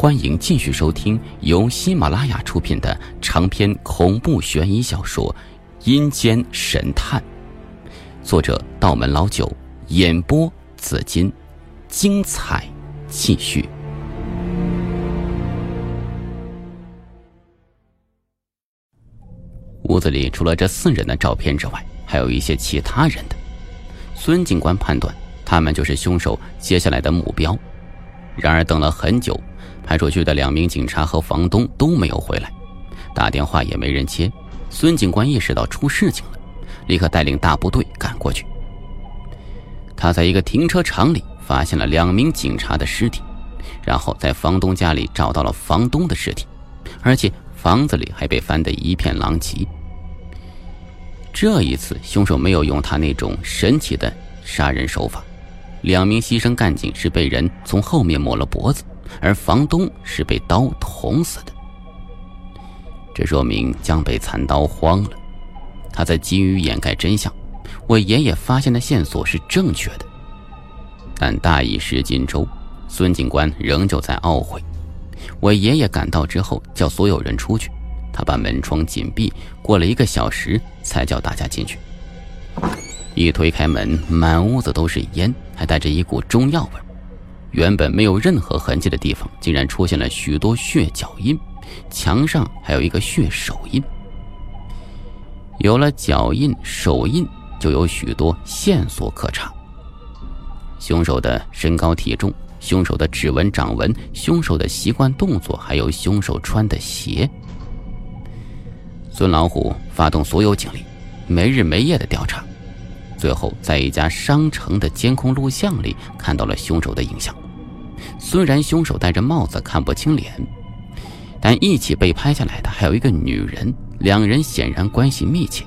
欢迎继续收听由喜马拉雅出品的长篇恐怖悬疑小说《阴间神探》，作者道门老九，演播紫金，精彩继续。屋子里除了这四人的照片之外，还有一些其他人的。孙警官判断，他们就是凶手接下来的目标。然而等了很久。派出去的两名警察和房东都没有回来，打电话也没人接。孙警官意识到出事情了，立刻带领大部队赶过去。他在一个停车场里发现了两名警察的尸体，然后在房东家里找到了房东的尸体，而且房子里还被翻得一片狼藉。这一次，凶手没有用他那种神奇的杀人手法，两名牺牲干警是被人从后面抹了脖子。而房东是被刀捅死的，这说明江北残刀慌了，他在急于掩盖真相。我爷爷发现的线索是正确的，但大意失荆州，孙警官仍旧在懊悔。我爷爷赶到之后，叫所有人出去，他把门窗紧闭，过了一个小时才叫大家进去。一推开门，满屋子都是烟，还带着一股中药味。原本没有任何痕迹的地方，竟然出现了许多血脚印，墙上还有一个血手印。有了脚印、手印，就有许多线索可查。凶手的身高体重、凶手的指纹、掌纹、凶手的习惯动作，还有凶手穿的鞋。孙老虎发动所有警力，没日没夜的调查。最后，在一家商城的监控录像里看到了凶手的影像。虽然凶手戴着帽子看不清脸，但一起被拍下来的还有一个女人，两人显然关系密切。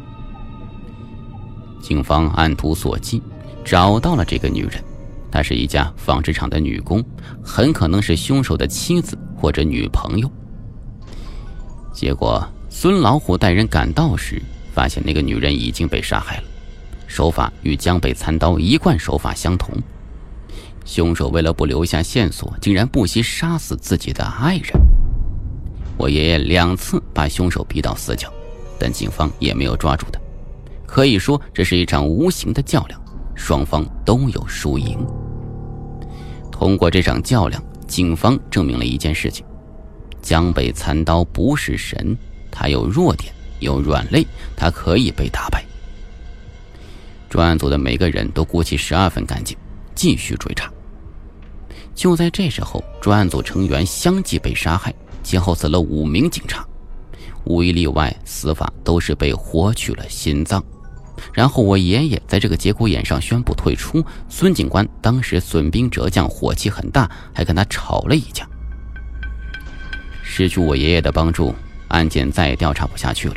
警方按图索骥，找到了这个女人，她是一家纺织厂的女工，很可能是凶手的妻子或者女朋友。结果，孙老虎带人赶到时，发现那个女人已经被杀害了。手法与江北残刀一贯手法相同，凶手为了不留下线索，竟然不惜杀死自己的爱人。我爷爷两次把凶手逼到死角，但警方也没有抓住他。可以说，这是一场无形的较量，双方都有输赢。通过这场较量，警方证明了一件事情：江北残刀不是神，他有弱点，有软肋，他可以被打败。专案组的每个人都鼓起十二分干劲，继续追查。就在这时候，专案组成员相继被杀害，前后死了五名警察，无一例外，死法都是被活取了心脏。然后我爷爷在这个节骨眼上宣布退出，孙警官当时损兵折将，火气很大，还跟他吵了一架。失去我爷爷的帮助，案件再也调查不下去了。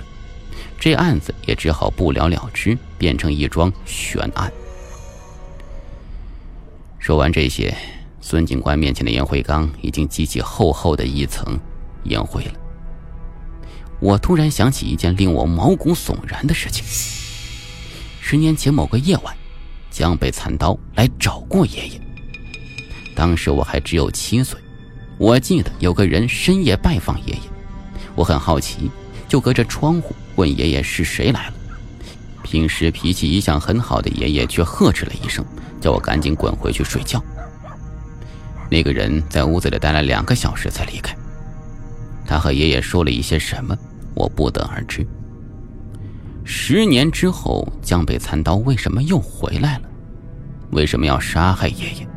这案子也只好不了了之，变成一桩悬案。说完这些，孙警官面前的烟灰缸已经积起厚厚的一层烟灰了。我突然想起一件令我毛骨悚然的事情：十年前某个夜晚，江北残刀来找过爷爷。当时我还只有七岁，我记得有个人深夜拜访爷爷，我很好奇。就隔着窗户问爷爷是谁来了。平时脾气一向很好的爷爷却呵斥了一声，叫我赶紧滚回去睡觉。那个人在屋子里待了两个小时才离开。他和爷爷说了一些什么，我不得而知。十年之后，江北残刀为什么又回来了？为什么要杀害爷爷？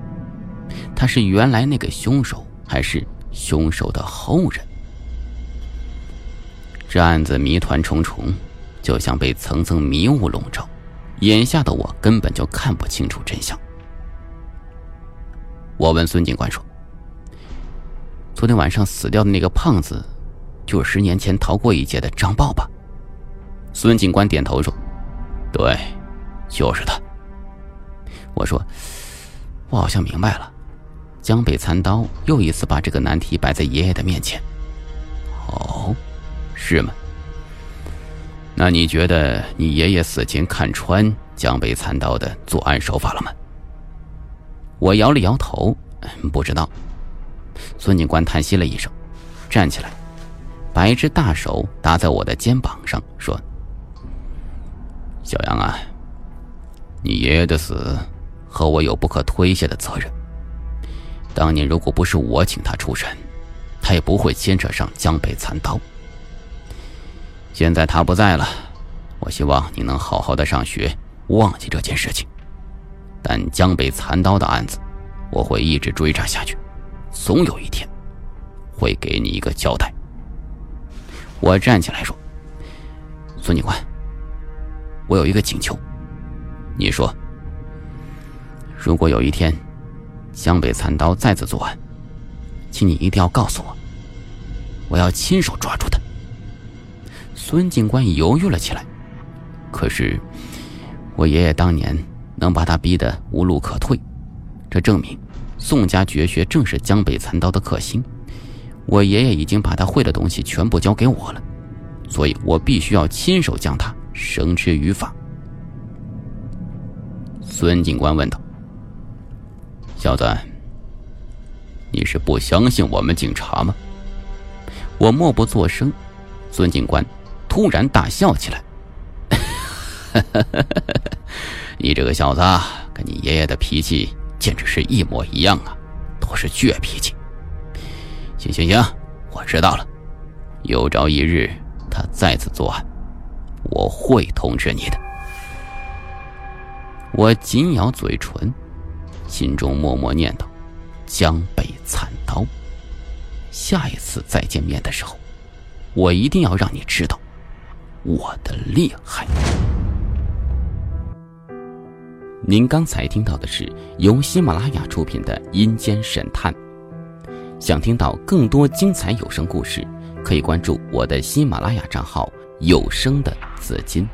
他是原来那个凶手，还是凶手的后人？这案子谜团重重，就像被层层迷雾笼罩。眼下的我根本就看不清楚真相。我问孙警官说：“昨天晚上死掉的那个胖子，就是十年前逃过一劫的张豹吧？”孙警官点头说：“对，就是他。”我说：“我好像明白了。”江北残刀又一次把这个难题摆在爷爷的面前。哦。是吗？那你觉得你爷爷死前看穿江北残刀的作案手法了吗？我摇了摇头，不知道。孙警官叹息了一声，站起来，把一只大手搭在我的肩膀上，说：“小杨啊，你爷爷的死和我有不可推卸的责任。当年如果不是我请他出山，他也不会牵扯上江北残刀。现在他不在了，我希望你能好好的上学，忘记这件事情。但江北残刀的案子，我会一直追查下去。”总有一天，会给你一个交代。我站起来说：“孙警官，我有一个请求。你说，如果有一天江北残刀再次作案，请你一定要告诉我，我要亲手抓住他。”孙警官犹豫了起来。可是，我爷爷当年能把他逼得无路可退，这证明。宋家绝学正是江北残刀的克星，我爷爷已经把他会的东西全部交给我了，所以我必须要亲手将他绳之于法。孙警官问道：“小子，你是不相信我们警察吗？”我默不作声。孙警官突然大笑起来：“ 你这个小子，跟你爷爷的脾气……”简直是一模一样啊，都是倔脾气。行行行，我知道了。有朝一日他再次作案，我会通知你的。我紧咬嘴唇，心中默默念叨：“江北残刀，下一次再见面的时候，我一定要让你知道我的厉害。”您刚才听到的是由喜马拉雅出品的《阴间神探》。想听到更多精彩有声故事，可以关注我的喜马拉雅账号“有声的紫金”。